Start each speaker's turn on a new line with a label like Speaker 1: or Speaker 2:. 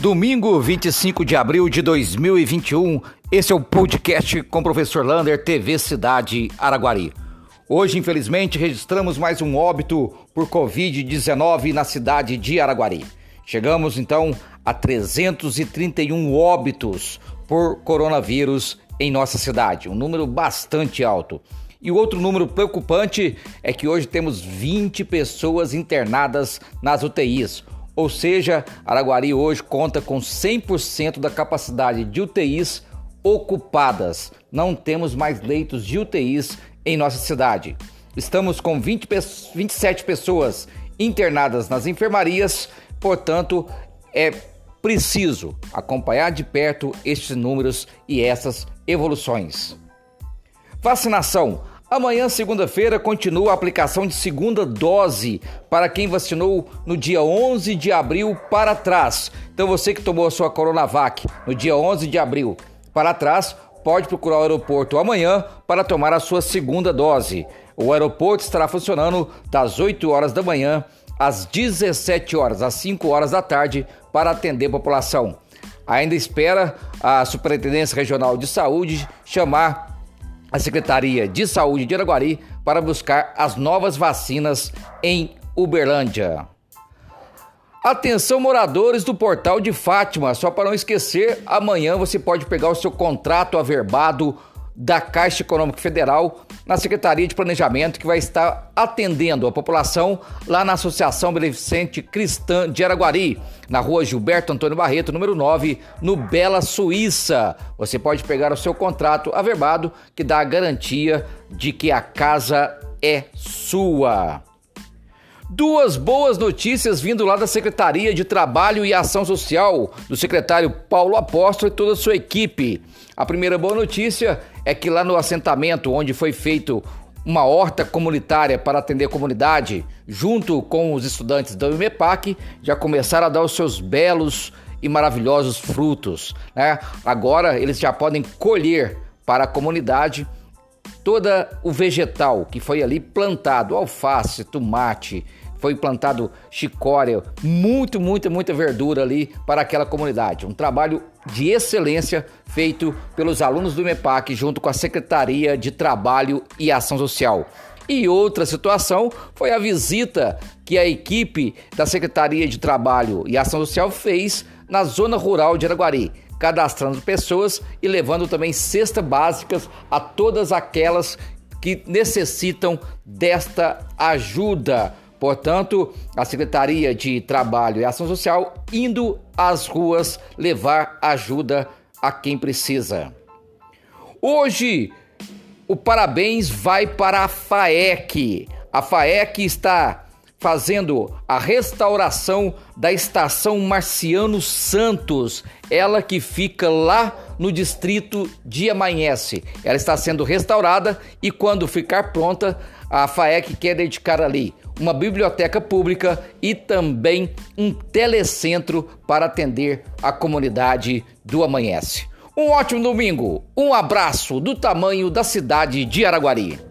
Speaker 1: Domingo 25 de abril de 2021, esse é o podcast com o professor Lander, TV Cidade Araguari. Hoje, infelizmente, registramos mais um óbito por Covid-19 na cidade de Araguari. Chegamos então a 331 óbitos por coronavírus em nossa cidade, um número bastante alto. E o outro número preocupante é que hoje temos 20 pessoas internadas nas UTIs, ou seja, Araguari hoje conta com 100% da capacidade de UTIs ocupadas. Não temos mais leitos de UTIs em nossa cidade. Estamos com 20, 27 pessoas internadas nas enfermarias, portanto, é preciso acompanhar de perto estes números e essas evoluções. Vacinação. Amanhã, segunda-feira, continua a aplicação de segunda dose para quem vacinou no dia 11 de abril para trás. Então, você que tomou a sua Coronavac no dia 11 de abril para trás, pode procurar o aeroporto amanhã para tomar a sua segunda dose. O aeroporto estará funcionando das 8 horas da manhã às 17 horas, às 5 horas da tarde, para atender a população. Ainda espera a Superintendência Regional de Saúde chamar a Secretaria de Saúde de Araguari para buscar as novas vacinas em Uberlândia. Atenção moradores do Portal de Fátima, só para não esquecer, amanhã você pode pegar o seu contrato averbado da Caixa Econômica Federal na Secretaria de Planejamento, que vai estar atendendo a população lá na Associação Beneficente Cristã de Araguari, na rua Gilberto Antônio Barreto, número 9, no Bela Suíça. Você pode pegar o seu contrato averbado, que dá a garantia de que a casa é sua. Duas boas notícias vindo lá da Secretaria de Trabalho e Ação Social, do secretário Paulo Apóstolo e toda a sua equipe. A primeira boa notícia é que lá no assentamento onde foi feito uma horta comunitária para atender a comunidade, junto com os estudantes da UMEPAC, já começaram a dar os seus belos e maravilhosos frutos. Né? Agora eles já podem colher para a comunidade todo o vegetal que foi ali plantado, alface, tomate, foi plantado chicória, muito, muita, muita verdura ali para aquela comunidade. Um trabalho de excelência feito pelos alunos do MEPAC junto com a Secretaria de Trabalho e Ação Social. E outra situação foi a visita que a equipe da Secretaria de Trabalho e Ação Social fez na zona rural de Araguari, cadastrando pessoas e levando também cestas básicas a todas aquelas que necessitam desta ajuda. Portanto, a Secretaria de Trabalho e Ação Social indo às ruas levar ajuda a quem precisa. Hoje, o parabéns vai para a FAEC. A FAEC está fazendo a restauração da estação Marciano Santos, ela que fica lá no distrito de Amanhece. Ela está sendo restaurada e quando ficar pronta, a FAEC quer dedicar ali uma biblioteca pública e também um telecentro para atender a comunidade do Amanhece. Um ótimo domingo, um abraço do tamanho da cidade de Araguari.